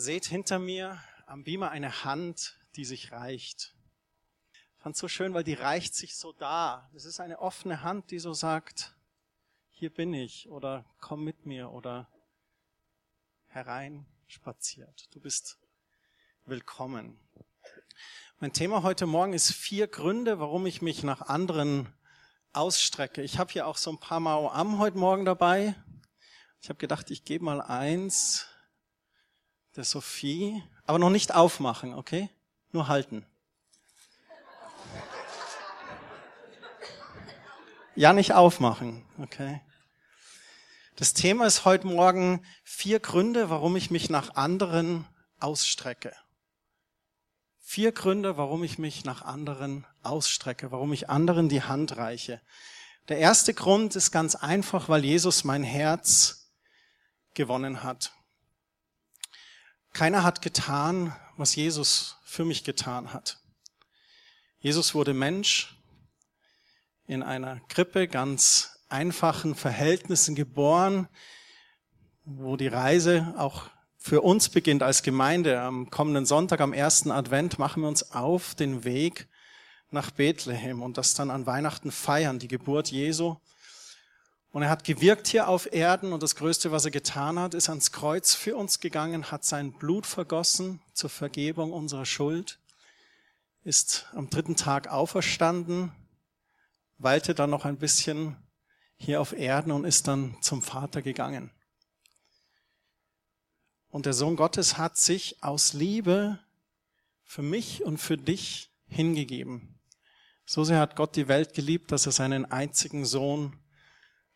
Ihr seht hinter mir am Beamer eine Hand, die sich reicht. Ich fand so schön, weil die reicht sich so da. Das ist eine offene Hand, die so sagt, hier bin ich oder komm mit mir oder herein spaziert. Du bist willkommen. Mein Thema heute Morgen ist vier Gründe, warum ich mich nach anderen ausstrecke. Ich habe hier auch so ein paar Mao Am heute Morgen dabei. Ich habe gedacht, ich gebe mal eins der Sophie, aber noch nicht aufmachen, okay? Nur halten. Ja, nicht aufmachen, okay? Das Thema ist heute Morgen vier Gründe, warum ich mich nach anderen ausstrecke. Vier Gründe, warum ich mich nach anderen ausstrecke, warum ich anderen die Hand reiche. Der erste Grund ist ganz einfach, weil Jesus mein Herz gewonnen hat. Keiner hat getan, was Jesus für mich getan hat. Jesus wurde Mensch in einer Krippe, ganz einfachen Verhältnissen geboren, wo die Reise auch für uns beginnt als Gemeinde. Am kommenden Sonntag, am ersten Advent, machen wir uns auf den Weg nach Bethlehem und das dann an Weihnachten feiern, die Geburt Jesu. Und er hat gewirkt hier auf Erden und das Größte, was er getan hat, ist ans Kreuz für uns gegangen, hat sein Blut vergossen zur Vergebung unserer Schuld, ist am dritten Tag auferstanden, weilte dann noch ein bisschen hier auf Erden und ist dann zum Vater gegangen. Und der Sohn Gottes hat sich aus Liebe für mich und für dich hingegeben. So sehr hat Gott die Welt geliebt, dass er seinen einzigen Sohn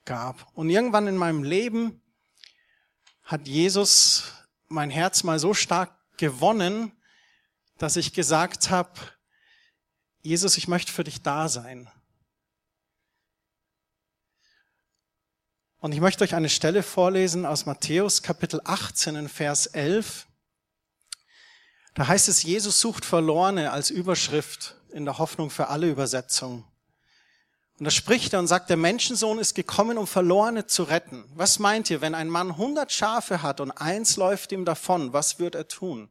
gab. Und irgendwann in meinem Leben hat Jesus mein Herz mal so stark gewonnen, dass ich gesagt habe, Jesus, ich möchte für dich da sein. Und ich möchte euch eine Stelle vorlesen aus Matthäus Kapitel 18 in Vers 11. Da heißt es, Jesus sucht Verlorene als Überschrift in der Hoffnung für alle Übersetzungen. Und da spricht er und sagt, der Menschensohn ist gekommen, um Verlorene zu retten. Was meint ihr, wenn ein Mann hundert Schafe hat und eins läuft ihm davon, was wird er tun?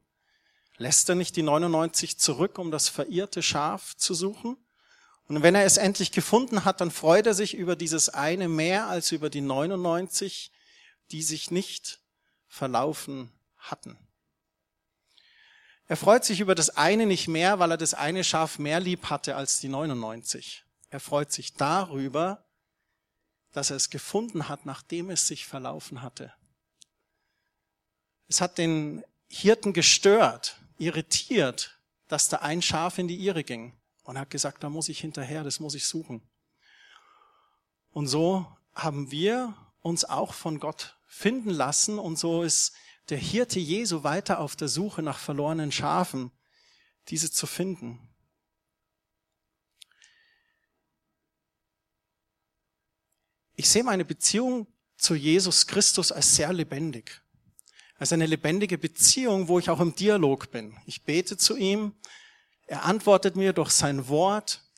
Lässt er nicht die 99 zurück, um das verirrte Schaf zu suchen? Und wenn er es endlich gefunden hat, dann freut er sich über dieses eine mehr als über die 99, die sich nicht verlaufen hatten. Er freut sich über das eine nicht mehr, weil er das eine Schaf mehr lieb hatte als die 99. Er freut sich darüber, dass er es gefunden hat, nachdem es sich verlaufen hatte. Es hat den Hirten gestört, irritiert, dass da ein Schaf in die Irre ging. Und hat gesagt, da muss ich hinterher, das muss ich suchen. Und so haben wir uns auch von Gott finden lassen und so ist der Hirte Jesu weiter auf der Suche nach verlorenen Schafen, diese zu finden. Ich sehe meine Beziehung zu Jesus Christus als sehr lebendig. Als eine lebendige Beziehung, wo ich auch im Dialog bin. Ich bete zu ihm, er antwortet mir durch sein Wort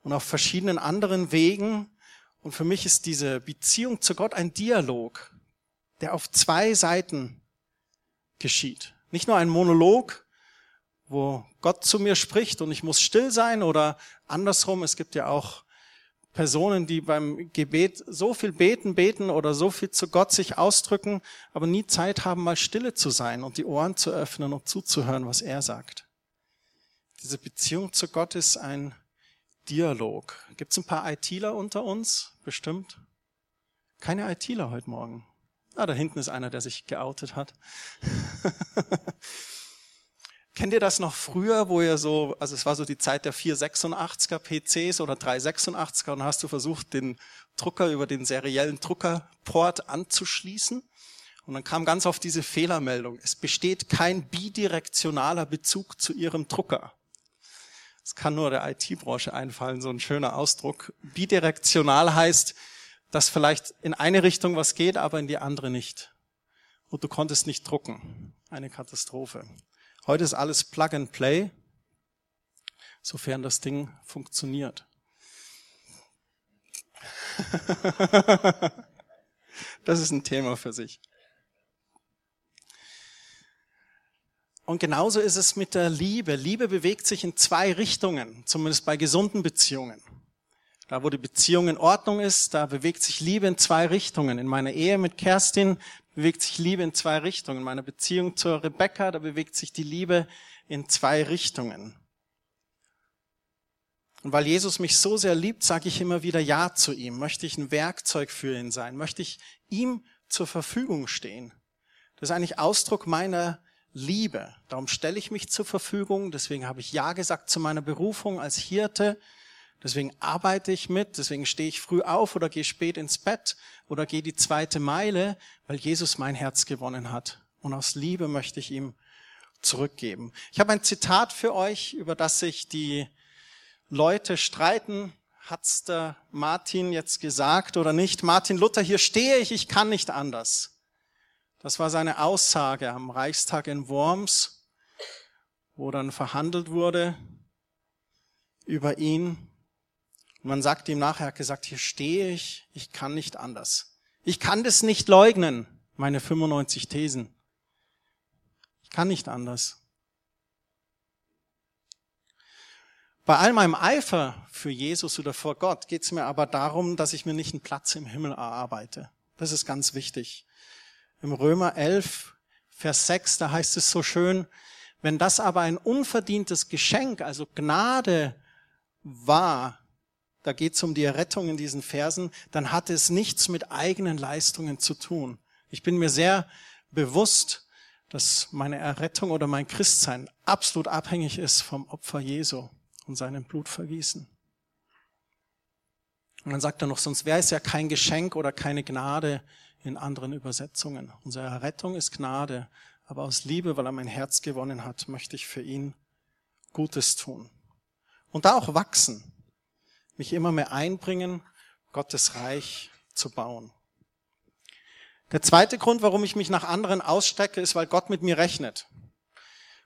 und auf verschiedenen anderen Wegen. Und für mich ist diese Beziehung zu Gott ein Dialog, der auf zwei Seiten geschieht. Nicht nur ein Monolog, wo Gott zu mir spricht und ich muss still sein oder andersrum. Es gibt ja auch Personen, die beim Gebet so viel beten, beten oder so viel zu Gott sich ausdrücken, aber nie Zeit haben, mal stille zu sein und die Ohren zu öffnen und zuzuhören, was er sagt. Diese Beziehung zu Gott ist ein Dialog. Gibt es ein paar ITler unter uns? Bestimmt. Keine ITler heute Morgen. Ah, da hinten ist einer, der sich geoutet hat. Kennt ihr das noch früher, wo ihr so, also es war so die Zeit der 486er PCs oder 386er und hast du versucht, den Drucker über den seriellen Druckerport anzuschließen? Und dann kam ganz oft diese Fehlermeldung. Es besteht kein bidirektionaler Bezug zu Ihrem Drucker. Das kann nur der IT-Branche einfallen, so ein schöner Ausdruck. Bidirektional heißt, dass vielleicht in eine Richtung was geht, aber in die andere nicht. Und du konntest nicht drucken. Eine Katastrophe. Heute ist alles Plug and Play, sofern das Ding funktioniert. das ist ein Thema für sich. Und genauso ist es mit der Liebe. Liebe bewegt sich in zwei Richtungen, zumindest bei gesunden Beziehungen. Da, wo die Beziehung in Ordnung ist, da bewegt sich Liebe in zwei Richtungen. In meiner Ehe mit Kerstin bewegt sich Liebe in zwei Richtungen. In meiner Beziehung zur Rebecca, da bewegt sich die Liebe in zwei Richtungen. Und weil Jesus mich so sehr liebt, sage ich immer wieder Ja zu ihm. Möchte ich ein Werkzeug für ihn sein? Möchte ich ihm zur Verfügung stehen? Das ist eigentlich Ausdruck meiner Liebe. Darum stelle ich mich zur Verfügung. Deswegen habe ich Ja gesagt zu meiner Berufung als Hirte. Deswegen arbeite ich mit. Deswegen stehe ich früh auf oder gehe spät ins Bett oder gehe die zweite Meile, weil Jesus mein Herz gewonnen hat. Und aus Liebe möchte ich ihm zurückgeben. Ich habe ein Zitat für euch, über das sich die Leute streiten. Hat's der Martin jetzt gesagt oder nicht? Martin Luther, hier stehe ich, ich kann nicht anders. Das war seine Aussage am Reichstag in Worms, wo dann verhandelt wurde über ihn. Und man sagt ihm nachher, er hat gesagt, hier stehe ich, ich kann nicht anders. Ich kann das nicht leugnen, meine 95 Thesen. Ich kann nicht anders. Bei all meinem Eifer für Jesus oder vor Gott geht es mir aber darum, dass ich mir nicht einen Platz im Himmel erarbeite. Das ist ganz wichtig. Im Römer 11, Vers 6, da heißt es so schön, wenn das aber ein unverdientes Geschenk, also Gnade war, da geht es um die Errettung in diesen Versen, dann hat es nichts mit eigenen Leistungen zu tun. Ich bin mir sehr bewusst, dass meine Errettung oder mein Christsein absolut abhängig ist vom Opfer Jesu und seinem Blutvergießen. Und dann sagt er noch, sonst wäre es ja kein Geschenk oder keine Gnade, in anderen Übersetzungen. Unsere Errettung ist Gnade, aber aus Liebe, weil er mein Herz gewonnen hat, möchte ich für ihn Gutes tun. Und da auch wachsen, mich immer mehr einbringen, Gottes Reich zu bauen. Der zweite Grund, warum ich mich nach anderen ausstrecke, ist, weil Gott mit mir rechnet.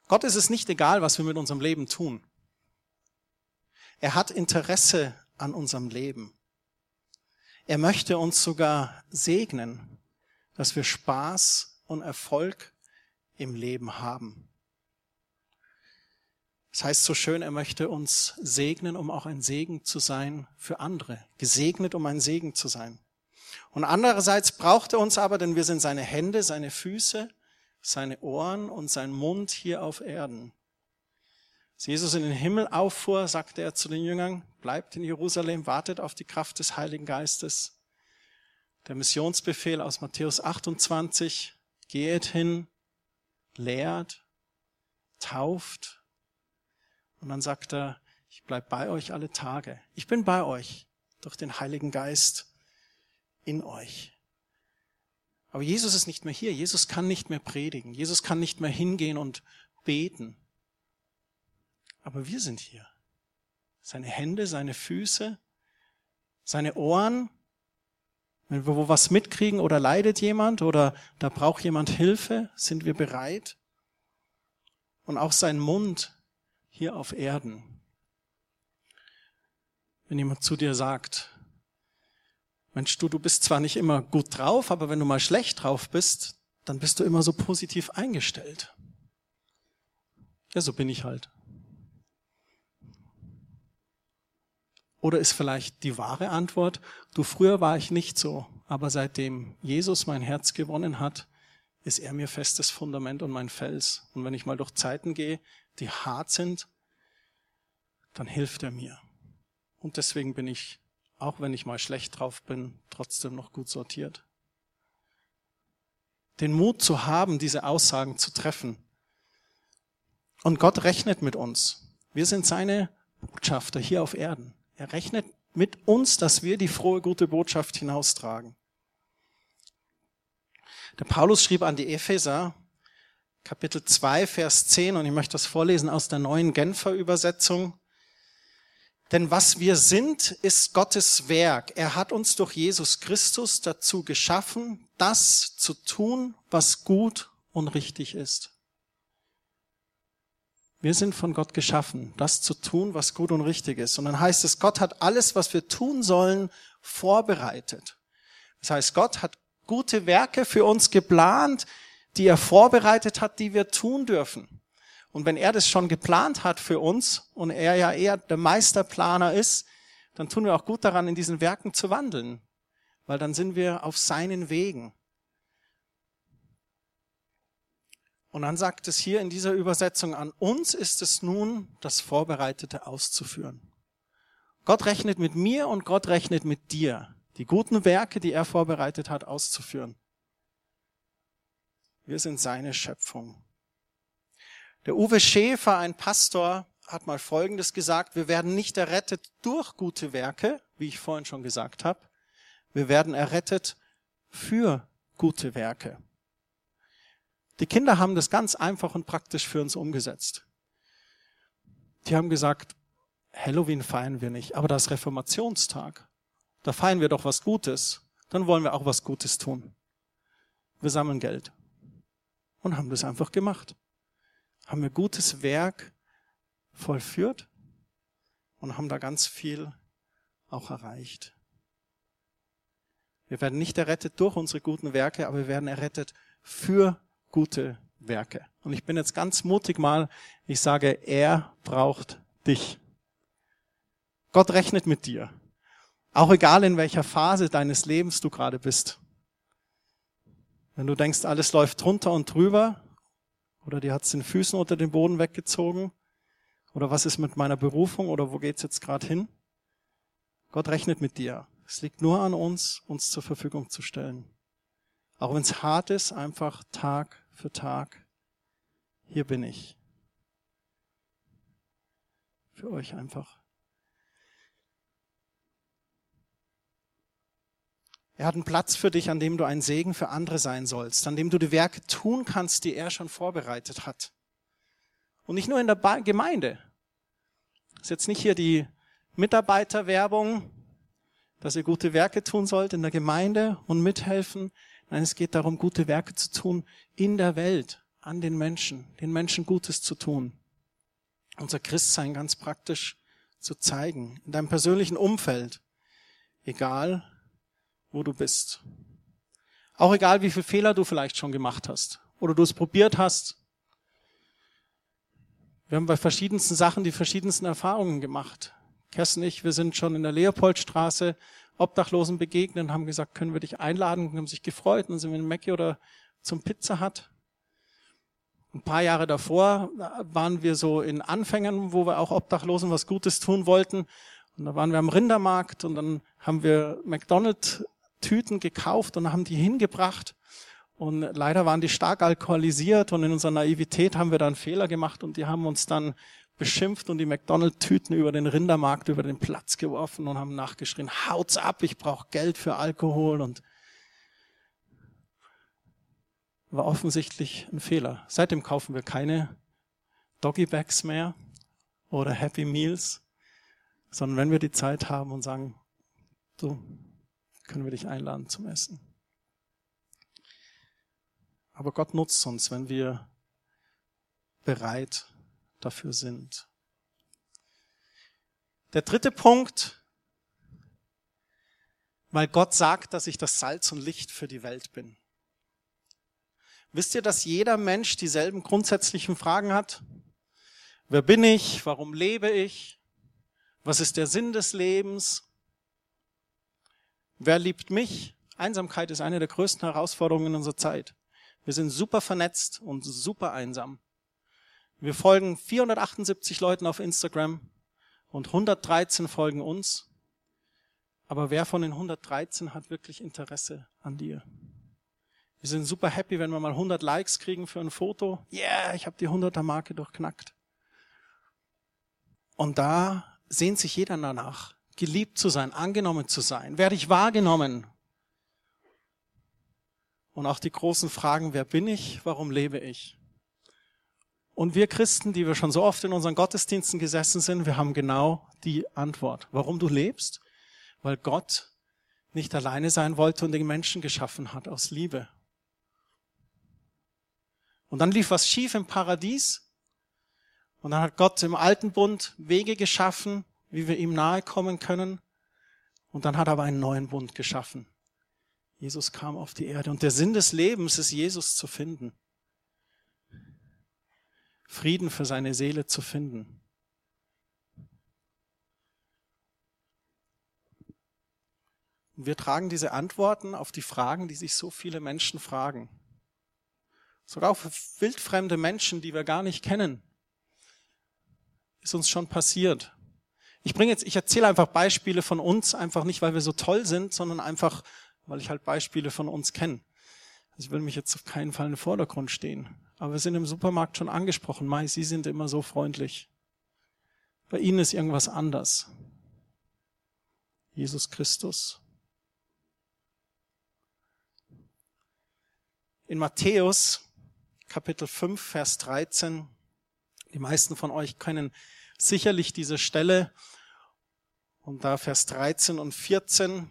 Gott ist es nicht egal, was wir mit unserem Leben tun. Er hat Interesse an unserem Leben. Er möchte uns sogar segnen, dass wir Spaß und Erfolg im Leben haben. Das heißt so schön, er möchte uns segnen, um auch ein Segen zu sein für andere. Gesegnet, um ein Segen zu sein. Und andererseits braucht er uns aber, denn wir sind seine Hände, seine Füße, seine Ohren und sein Mund hier auf Erden. Als Jesus in den Himmel auffuhr, sagte er zu den Jüngern, bleibt in Jerusalem, wartet auf die Kraft des Heiligen Geistes. Der Missionsbefehl aus Matthäus 28, geht hin, lehrt, tauft. Und dann sagt er, ich bleib bei euch alle Tage. Ich bin bei euch durch den Heiligen Geist in euch. Aber Jesus ist nicht mehr hier. Jesus kann nicht mehr predigen. Jesus kann nicht mehr hingehen und beten. Aber wir sind hier. Seine Hände, seine Füße, seine Ohren. Wenn wir wo was mitkriegen oder leidet jemand oder da braucht jemand Hilfe, sind wir bereit. Und auch sein Mund hier auf Erden. Wenn jemand zu dir sagt, Mensch, du, du bist zwar nicht immer gut drauf, aber wenn du mal schlecht drauf bist, dann bist du immer so positiv eingestellt. Ja, so bin ich halt. Oder ist vielleicht die wahre Antwort, du früher war ich nicht so, aber seitdem Jesus mein Herz gewonnen hat, ist er mir festes Fundament und mein Fels. Und wenn ich mal durch Zeiten gehe, die hart sind, dann hilft er mir. Und deswegen bin ich, auch wenn ich mal schlecht drauf bin, trotzdem noch gut sortiert. Den Mut zu haben, diese Aussagen zu treffen. Und Gott rechnet mit uns. Wir sind seine Botschafter hier auf Erden. Er rechnet mit uns, dass wir die frohe, gute Botschaft hinaustragen. Der Paulus schrieb an die Epheser, Kapitel 2, Vers 10, und ich möchte das vorlesen aus der neuen Genfer Übersetzung. Denn was wir sind, ist Gottes Werk. Er hat uns durch Jesus Christus dazu geschaffen, das zu tun, was gut und richtig ist. Wir sind von Gott geschaffen, das zu tun, was gut und richtig ist. Und dann heißt es, Gott hat alles, was wir tun sollen, vorbereitet. Das heißt, Gott hat gute Werke für uns geplant, die er vorbereitet hat, die wir tun dürfen. Und wenn er das schon geplant hat für uns und er ja eher der Meisterplaner ist, dann tun wir auch gut daran, in diesen Werken zu wandeln, weil dann sind wir auf seinen Wegen. Und dann sagt es hier in dieser Übersetzung, an uns ist es nun, das Vorbereitete auszuführen. Gott rechnet mit mir und Gott rechnet mit dir, die guten Werke, die er vorbereitet hat, auszuführen. Wir sind seine Schöpfung. Der Uwe Schäfer, ein Pastor, hat mal Folgendes gesagt, wir werden nicht errettet durch gute Werke, wie ich vorhin schon gesagt habe, wir werden errettet für gute Werke. Die Kinder haben das ganz einfach und praktisch für uns umgesetzt. Die haben gesagt, Halloween feiern wir nicht, aber das Reformationstag. Da feiern wir doch was Gutes. Dann wollen wir auch was Gutes tun. Wir sammeln Geld. Und haben das einfach gemacht. Haben wir gutes Werk vollführt und haben da ganz viel auch erreicht. Wir werden nicht errettet durch unsere guten Werke, aber wir werden errettet für gute Werke. Und ich bin jetzt ganz mutig mal, ich sage, er braucht dich. Gott rechnet mit dir. Auch egal in welcher Phase deines Lebens du gerade bist. Wenn du denkst, alles läuft drunter und drüber, oder dir hat's den Füßen unter den Boden weggezogen, oder was ist mit meiner Berufung, oder wo geht's jetzt gerade hin? Gott rechnet mit dir. Es liegt nur an uns, uns zur Verfügung zu stellen. Auch wenn es hart ist, einfach Tag für Tag. Hier bin ich. Für euch einfach. Er hat einen Platz für dich, an dem du ein Segen für andere sein sollst, an dem du die Werke tun kannst, die er schon vorbereitet hat. Und nicht nur in der Gemeinde. Das ist jetzt nicht hier die Mitarbeiterwerbung, dass ihr gute Werke tun sollt in der Gemeinde und mithelfen. Nein, es geht darum, gute Werke zu tun in der Welt, an den Menschen, den Menschen Gutes zu tun. Unser Christsein ganz praktisch zu zeigen, in deinem persönlichen Umfeld, egal wo du bist. Auch egal, wie viele Fehler du vielleicht schon gemacht hast oder du es probiert hast. Wir haben bei verschiedensten Sachen die verschiedensten Erfahrungen gemacht. Kerstin und ich, wir sind schon in der Leopoldstraße Obdachlosen begegnet und haben gesagt, können wir dich einladen? Und haben sich gefreut und sind wir in Mackie oder zum Pizza Hut. Ein paar Jahre davor waren wir so in Anfängern, wo wir auch Obdachlosen was Gutes tun wollten. Und da waren wir am Rindermarkt und dann haben wir McDonald's Tüten gekauft und haben die hingebracht. Und leider waren die stark alkoholisiert und in unserer Naivität haben wir dann Fehler gemacht und die haben uns dann beschimpft und die McDonald-Tüten über den Rindermarkt, über den Platz geworfen und haben nachgeschrien, haut's ab, ich brauche Geld für Alkohol und war offensichtlich ein Fehler. Seitdem kaufen wir keine Doggy Bags mehr oder Happy Meals, sondern wenn wir die Zeit haben und sagen, du, können wir dich einladen zum Essen. Aber Gott nutzt uns, wenn wir bereit dafür sind. Der dritte Punkt, weil Gott sagt, dass ich das Salz und Licht für die Welt bin. Wisst ihr, dass jeder Mensch dieselben grundsätzlichen Fragen hat? Wer bin ich? Warum lebe ich? Was ist der Sinn des Lebens? Wer liebt mich? Einsamkeit ist eine der größten Herausforderungen in unserer Zeit. Wir sind super vernetzt und super einsam. Wir folgen 478 Leuten auf Instagram und 113 folgen uns. Aber wer von den 113 hat wirklich Interesse an dir? Wir sind super happy, wenn wir mal 100 Likes kriegen für ein Foto. Yeah, ich habe die 100er Marke durchknackt. Und da sehnt sich jeder danach geliebt zu sein, angenommen zu sein? Werde ich wahrgenommen? Und auch die großen Fragen, wer bin ich? Warum lebe ich? Und wir Christen, die wir schon so oft in unseren Gottesdiensten gesessen sind, wir haben genau die Antwort. Warum du lebst? Weil Gott nicht alleine sein wollte und den Menschen geschaffen hat aus Liebe. Und dann lief was schief im Paradies. Und dann hat Gott im alten Bund Wege geschaffen, wie wir ihm nahe kommen können. Und dann hat er aber einen neuen Bund geschaffen. Jesus kam auf die Erde und der Sinn des Lebens ist, Jesus zu finden. Frieden für seine Seele zu finden. Und wir tragen diese Antworten auf die Fragen, die sich so viele Menschen fragen. Sogar für wildfremde Menschen, die wir gar nicht kennen, ist uns schon passiert. Ich bringe jetzt, ich erzähle einfach Beispiele von uns, einfach nicht, weil wir so toll sind, sondern einfach, weil ich halt Beispiele von uns kenne. Also ich will mich jetzt auf keinen Fall in den Vordergrund stehen. Aber wir sind im Supermarkt schon angesprochen. Mai, Sie sind immer so freundlich. Bei Ihnen ist irgendwas anders. Jesus Christus. In Matthäus Kapitel 5, Vers 13, die meisten von euch kennen sicherlich diese Stelle. Und da Vers 13 und 14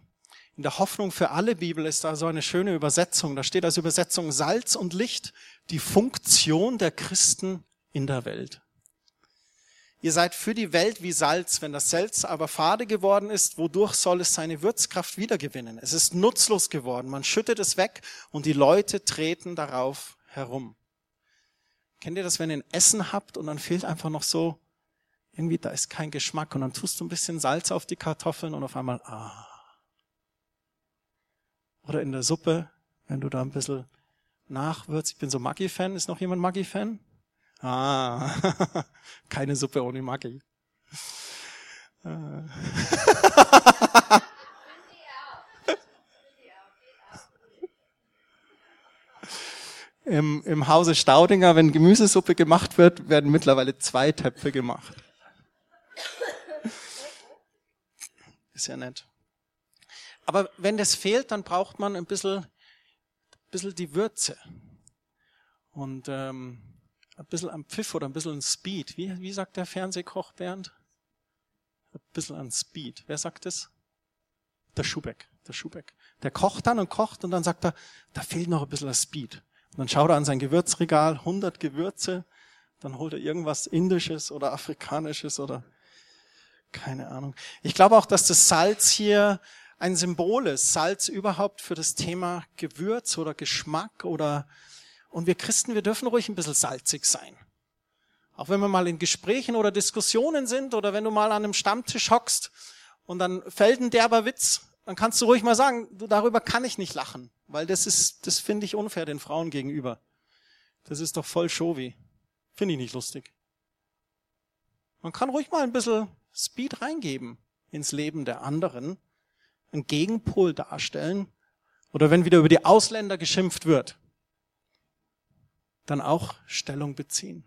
in der Hoffnung für alle Bibel ist da so eine schöne Übersetzung. Da steht als Übersetzung Salz und Licht, die Funktion der Christen in der Welt. Ihr seid für die Welt wie Salz, wenn das Salz aber fade geworden ist, wodurch soll es seine Würzkraft wiedergewinnen? Es ist nutzlos geworden, man schüttet es weg und die Leute treten darauf herum. Kennt ihr das, wenn ihr ein Essen habt und dann fehlt einfach noch so, irgendwie da ist kein Geschmack und dann tust du ein bisschen Salz auf die Kartoffeln und auf einmal, ah, oder in der Suppe, wenn du da ein bisschen nachwürzt. Ich bin so Maggi-Fan. Ist noch jemand Maggi-Fan? Ah, keine Suppe ohne Maggi. Im, Im Hause Staudinger, wenn Gemüsesuppe gemacht wird, werden mittlerweile zwei Töpfe gemacht. Ist ja nett. Aber wenn das fehlt, dann braucht man ein bisschen, ein bisschen die Würze. Und ähm, ein bisschen am Pfiff oder ein bisschen an Speed. Wie, wie sagt der Fernsehkoch Bernd? Ein bisschen an Speed. Wer sagt das? Der Schubeck. Der Schubeck. Der kocht dann und kocht und dann sagt er, da fehlt noch ein bisschen an Speed. Und dann schaut er an sein Gewürzregal, 100 Gewürze, dann holt er irgendwas Indisches oder Afrikanisches oder keine Ahnung. Ich glaube auch, dass das Salz hier ein Symbol ist, Salz überhaupt für das Thema Gewürz oder Geschmack oder, und wir Christen, wir dürfen ruhig ein bisschen salzig sein. Auch wenn wir mal in Gesprächen oder Diskussionen sind oder wenn du mal an einem Stammtisch hockst und dann fällt ein derber Witz, dann kannst du ruhig mal sagen, du, darüber kann ich nicht lachen, weil das ist, das finde ich unfair den Frauen gegenüber. Das ist doch voll Showy. Finde ich nicht lustig. Man kann ruhig mal ein bisschen Speed reingeben ins Leben der anderen einen Gegenpol darstellen oder wenn wieder über die Ausländer geschimpft wird, dann auch Stellung beziehen.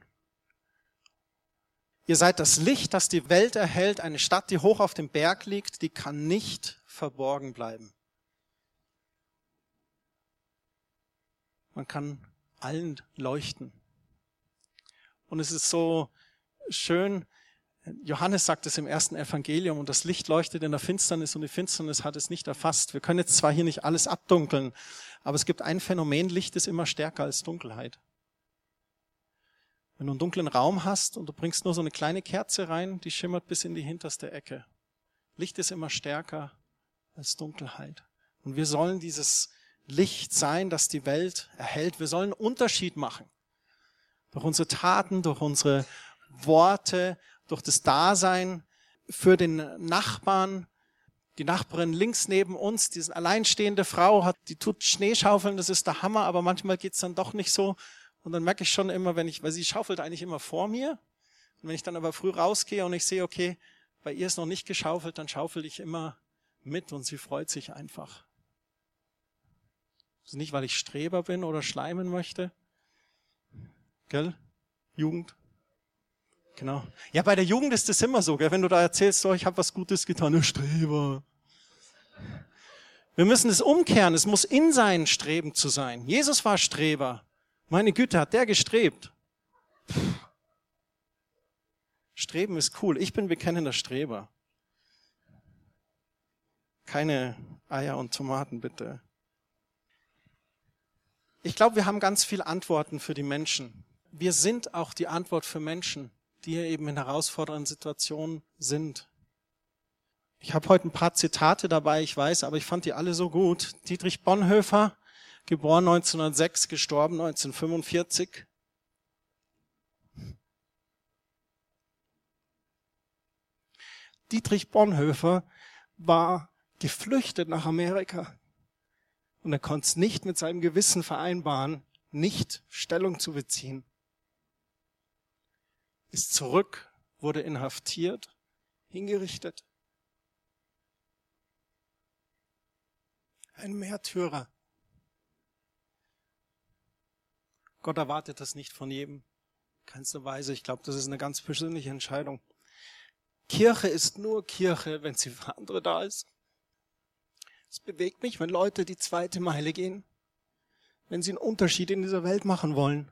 Ihr seid das Licht, das die Welt erhält. Eine Stadt, die hoch auf dem Berg liegt, die kann nicht verborgen bleiben. Man kann allen leuchten. Und es ist so schön, Johannes sagt es im ersten Evangelium und das Licht leuchtet in der Finsternis und die Finsternis hat es nicht erfasst. Wir können jetzt zwar hier nicht alles abdunkeln, aber es gibt ein Phänomen, Licht ist immer stärker als Dunkelheit. Wenn du einen dunklen Raum hast und du bringst nur so eine kleine Kerze rein, die schimmert bis in die hinterste Ecke. Licht ist immer stärker als Dunkelheit. Und wir sollen dieses Licht sein, das die Welt erhält. Wir sollen einen Unterschied machen. Durch unsere Taten, durch unsere Worte, durch das Dasein für den Nachbarn. Die Nachbarin links neben uns, diese alleinstehende Frau, hat, die tut Schneeschaufeln, das ist der Hammer, aber manchmal geht's dann doch nicht so. Und dann merke ich schon immer, wenn ich, weil sie schaufelt eigentlich immer vor mir. Und wenn ich dann aber früh rausgehe und ich sehe, okay, bei ihr ist noch nicht geschaufelt, dann schaufel ich immer mit und sie freut sich einfach. Also nicht, weil ich Streber bin oder schleimen möchte. Gell? Jugend. Genau. Ja, bei der Jugend ist das immer so, gell? wenn du da erzählst, so, ich habe was Gutes getan, ne Streber. Wir müssen es umkehren, es muss in sein Streben zu sein. Jesus war Streber. Meine Güte, hat der gestrebt. Streben ist cool. Ich bin bekennender Streber. Keine Eier und Tomaten, bitte. Ich glaube, wir haben ganz viele Antworten für die Menschen. Wir sind auch die Antwort für Menschen die eben in herausfordernden Situationen sind. Ich habe heute ein paar Zitate dabei, ich weiß, aber ich fand die alle so gut. Dietrich Bonhoeffer, geboren 1906, gestorben 1945. Dietrich Bonhoeffer war geflüchtet nach Amerika und er konnte es nicht mit seinem Gewissen vereinbaren, nicht Stellung zu beziehen. Ist zurück, wurde inhaftiert, hingerichtet. Ein Märtyrer. Gott erwartet das nicht von jedem. Keinster Weise. Ich glaube, das ist eine ganz persönliche Entscheidung. Kirche ist nur Kirche, wenn sie für andere da ist. Es bewegt mich, wenn Leute die zweite Meile gehen, wenn sie einen Unterschied in dieser Welt machen wollen.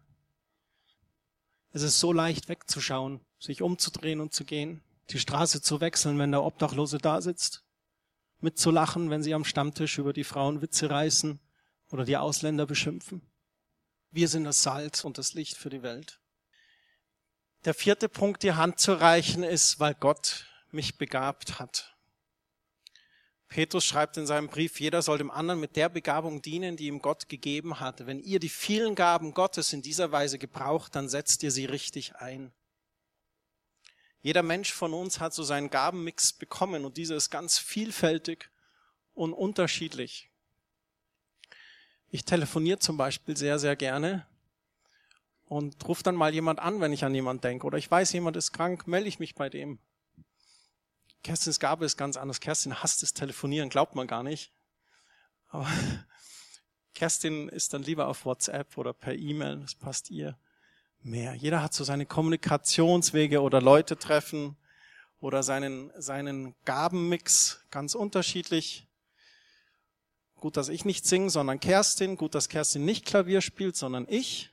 Es ist so leicht wegzuschauen, sich umzudrehen und zu gehen, die Straße zu wechseln, wenn der Obdachlose da sitzt, mitzulachen, wenn sie am Stammtisch über die Frauen Witze reißen oder die Ausländer beschimpfen. Wir sind das Salz und das Licht für die Welt. Der vierte Punkt, die Hand zu reichen, ist, weil Gott mich begabt hat. Petrus schreibt in seinem Brief, jeder soll dem anderen mit der Begabung dienen, die ihm Gott gegeben hat. Wenn ihr die vielen Gaben Gottes in dieser Weise gebraucht, dann setzt ihr sie richtig ein. Jeder Mensch von uns hat so seinen Gabenmix bekommen und dieser ist ganz vielfältig und unterschiedlich. Ich telefoniere zum Beispiel sehr, sehr gerne und ruft dann mal jemand an, wenn ich an jemand denke. Oder ich weiß, jemand ist krank, melde ich mich bei dem. Kerstins Gabe ist ganz anders. Kerstin hasst das Telefonieren, glaubt man gar nicht. Aber Kerstin ist dann lieber auf WhatsApp oder per E-Mail, das passt ihr mehr. Jeder hat so seine Kommunikationswege oder Leute treffen oder seinen, seinen Gabenmix ganz unterschiedlich. Gut, dass ich nicht singe, sondern Kerstin. Gut, dass Kerstin nicht Klavier spielt, sondern ich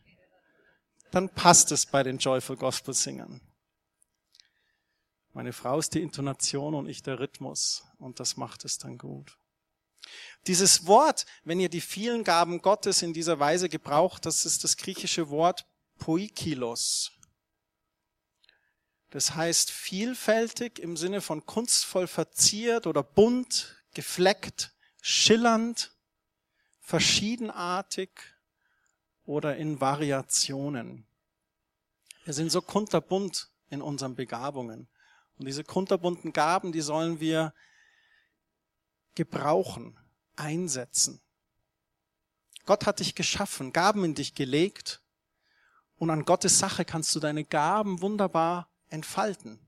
dann passt es bei den Joyful Gospel Singern. Meine Frau ist die Intonation und ich der Rhythmus und das macht es dann gut. Dieses Wort, wenn ihr die vielen Gaben Gottes in dieser Weise gebraucht, das ist das griechische Wort poikilos. Das heißt vielfältig im Sinne von kunstvoll verziert oder bunt, gefleckt, schillernd, verschiedenartig, oder in Variationen. Wir sind so kunterbunt in unseren Begabungen. Und diese kunterbunten Gaben, die sollen wir gebrauchen, einsetzen. Gott hat dich geschaffen, Gaben in dich gelegt und an Gottes Sache kannst du deine Gaben wunderbar entfalten.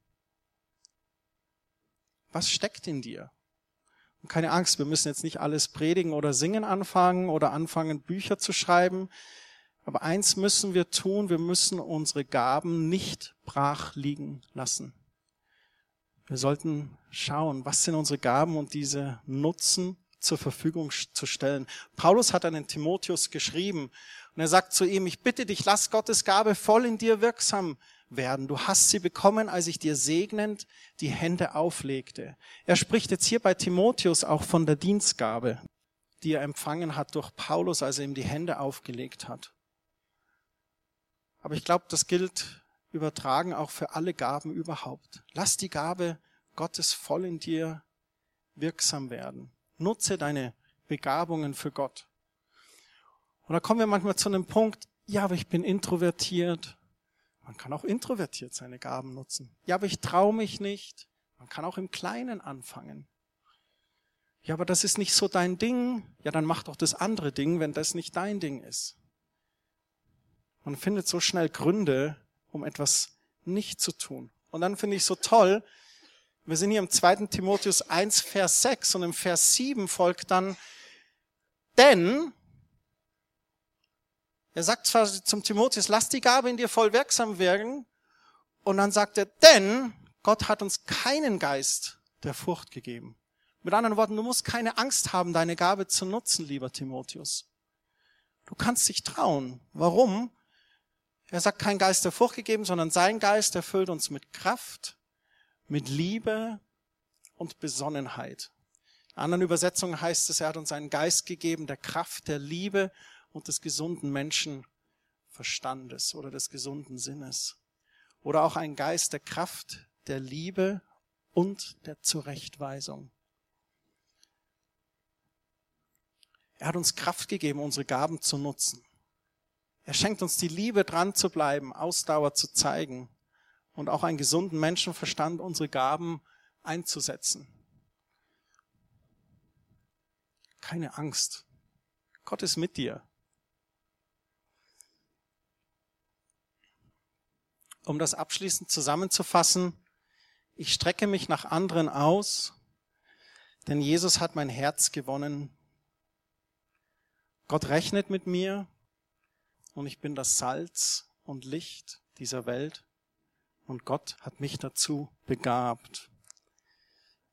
Was steckt in dir? Und keine Angst, wir müssen jetzt nicht alles predigen oder singen anfangen oder anfangen, Bücher zu schreiben. Aber eins müssen wir tun, wir müssen unsere Gaben nicht brach liegen lassen. Wir sollten schauen, was sind unsere Gaben und diese nutzen, zur Verfügung zu stellen. Paulus hat an den Timotheus geschrieben und er sagt zu ihm, ich bitte dich, lass Gottes Gabe voll in dir wirksam werden. Du hast sie bekommen, als ich dir segnend die Hände auflegte. Er spricht jetzt hier bei Timotheus auch von der Dienstgabe, die er empfangen hat durch Paulus, als er ihm die Hände aufgelegt hat. Aber ich glaube, das gilt übertragen auch für alle Gaben überhaupt. Lass die Gabe Gottes voll in dir wirksam werden. Nutze deine Begabungen für Gott. Und da kommen wir manchmal zu einem Punkt, ja, aber ich bin introvertiert. Man kann auch introvertiert seine Gaben nutzen. Ja, aber ich traue mich nicht. Man kann auch im Kleinen anfangen. Ja, aber das ist nicht so dein Ding. Ja, dann mach doch das andere Ding, wenn das nicht dein Ding ist. Man findet so schnell Gründe, um etwas nicht zu tun. Und dann finde ich so toll, wir sind hier im 2. Timotheus 1, Vers 6 und im Vers 7 folgt dann, denn, er sagt zwar zum Timotheus, lass die Gabe in dir voll wirksam wirken, und dann sagt er, denn Gott hat uns keinen Geist der Furcht gegeben. Mit anderen Worten, du musst keine Angst haben, deine Gabe zu nutzen, lieber Timotheus. Du kannst dich trauen. Warum? Er sagt, kein Geist der Furcht gegeben, sondern sein Geist erfüllt uns mit Kraft, mit Liebe und Besonnenheit. In anderen Übersetzungen heißt es, er hat uns einen Geist gegeben der Kraft, der Liebe und des gesunden Menschenverstandes oder des gesunden Sinnes. Oder auch einen Geist der Kraft, der Liebe und der Zurechtweisung. Er hat uns Kraft gegeben, unsere Gaben zu nutzen. Er schenkt uns die Liebe, dran zu bleiben, Ausdauer zu zeigen und auch einen gesunden Menschenverstand, unsere Gaben einzusetzen. Keine Angst. Gott ist mit dir. Um das abschließend zusammenzufassen, ich strecke mich nach anderen aus, denn Jesus hat mein Herz gewonnen. Gott rechnet mit mir und ich bin das Salz und Licht dieser Welt und Gott hat mich dazu begabt.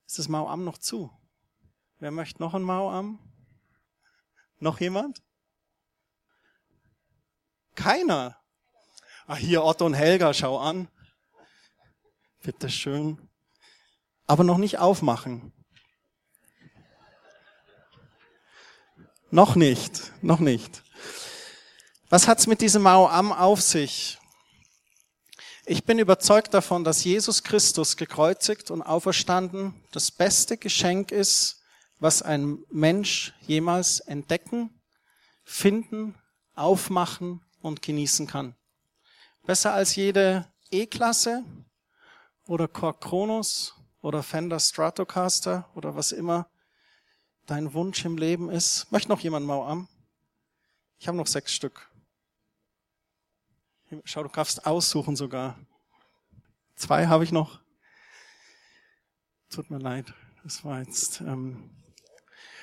Ist das Mauam noch zu? Wer möchte noch ein Mauam? Noch jemand? Keiner. Ah, hier Otto und Helga, schau an. Bitte schön. Aber noch nicht aufmachen. Noch nicht, noch nicht. Was hat's mit diesem Mauam auf sich? Ich bin überzeugt davon, dass Jesus Christus gekreuzigt und auferstanden das beste Geschenk ist, was ein Mensch jemals entdecken, finden, aufmachen und genießen kann. Besser als jede E-Klasse oder Korg Kronos oder Fender Stratocaster oder was immer dein Wunsch im Leben ist. Möchte noch jemand mal an? Ich habe noch sechs Stück. Schau, du darfst aussuchen sogar. Zwei habe ich noch. Tut mir leid, das war jetzt. Ähm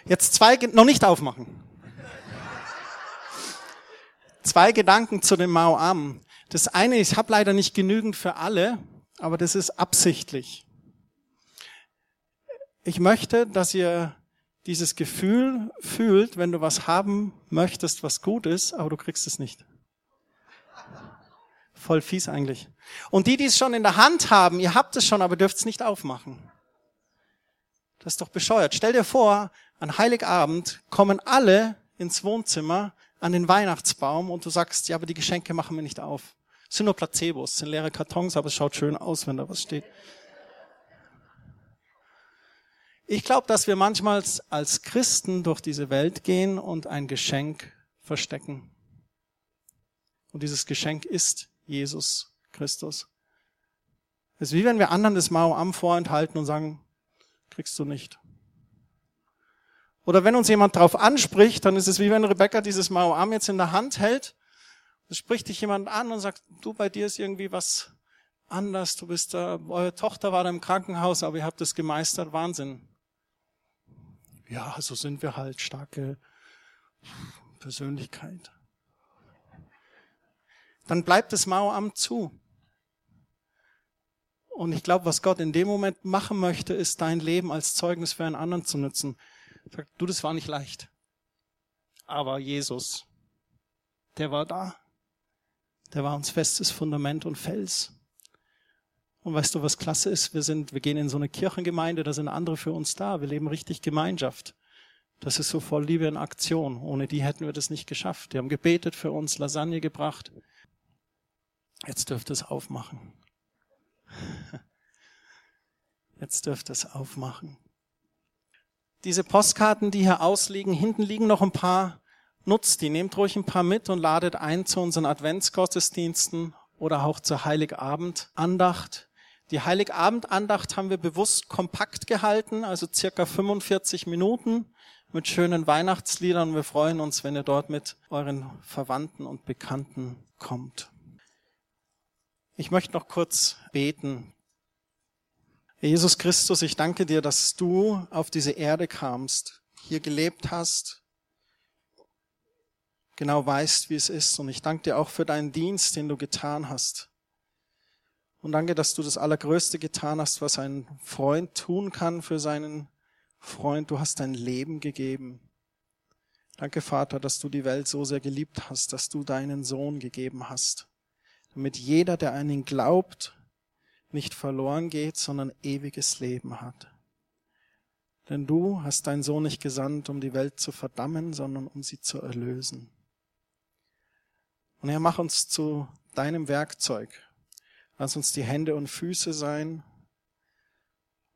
jetzt zwei, noch nicht aufmachen. zwei Gedanken zu dem Mao Am. Das eine, ich habe leider nicht genügend für alle, aber das ist absichtlich. Ich möchte, dass ihr dieses Gefühl fühlt, wenn du was haben möchtest, was gut ist, aber du kriegst es nicht. Voll fies eigentlich. Und die, die es schon in der Hand haben, ihr habt es schon, aber dürft es nicht aufmachen. Das ist doch bescheuert. Stell dir vor, an Heiligabend kommen alle ins Wohnzimmer an den Weihnachtsbaum und du sagst, ja, aber die Geschenke machen wir nicht auf. Es sind nur Placebos, es sind leere Kartons, aber es schaut schön aus, wenn da was steht. Ich glaube, dass wir manchmal als Christen durch diese Welt gehen und ein Geschenk verstecken. Und dieses Geschenk ist Jesus Christus. Es ist wie wenn wir anderen das Mao am vorenthalten und sagen, kriegst du nicht. Oder wenn uns jemand darauf anspricht, dann ist es wie wenn Rebecca dieses Mao am jetzt in der Hand hält. Es spricht dich jemand an und sagt, du, bei dir ist irgendwie was anders. Du bist da, eure Tochter war da im Krankenhaus, aber ihr habt es gemeistert. Wahnsinn. Ja, so sind wir halt starke Persönlichkeit dann bleibt das Maueramt zu. Und ich glaube, was Gott in dem Moment machen möchte, ist dein Leben als Zeugnis für einen anderen zu nutzen. Sagt, du, das war nicht leicht. Aber Jesus, der war da. Der war uns festes Fundament und Fels. Und weißt du, was klasse ist? Wir sind, wir gehen in so eine Kirchengemeinde, da sind andere für uns da. Wir leben richtig Gemeinschaft. Das ist so voll Liebe in Aktion. Ohne die hätten wir das nicht geschafft. Die haben gebetet für uns, Lasagne gebracht. Jetzt dürft ihr es aufmachen. Jetzt dürft ihr es aufmachen. Diese Postkarten, die hier ausliegen, hinten liegen noch ein paar. Nutzt die, nehmt ruhig ein paar mit und ladet ein zu unseren Adventsgottesdiensten oder auch zur Heiligabendandacht. Die Heiligabendandacht haben wir bewusst kompakt gehalten, also circa 45 Minuten mit schönen Weihnachtsliedern. Wir freuen uns, wenn ihr dort mit euren Verwandten und Bekannten kommt. Ich möchte noch kurz beten. Jesus Christus, ich danke dir, dass du auf diese Erde kamst, hier gelebt hast, genau weißt, wie es ist. Und ich danke dir auch für deinen Dienst, den du getan hast. Und danke, dass du das Allergrößte getan hast, was ein Freund tun kann für seinen Freund. Du hast dein Leben gegeben. Danke, Vater, dass du die Welt so sehr geliebt hast, dass du deinen Sohn gegeben hast damit jeder, der an ihn glaubt, nicht verloren geht, sondern ewiges Leben hat. Denn du hast deinen Sohn nicht gesandt, um die Welt zu verdammen, sondern um sie zu erlösen. Und er mach uns zu deinem Werkzeug. Lass uns die Hände und Füße sein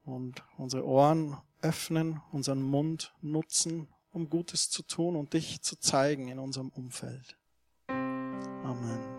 und unsere Ohren öffnen, unseren Mund nutzen, um Gutes zu tun und dich zu zeigen in unserem Umfeld. Amen.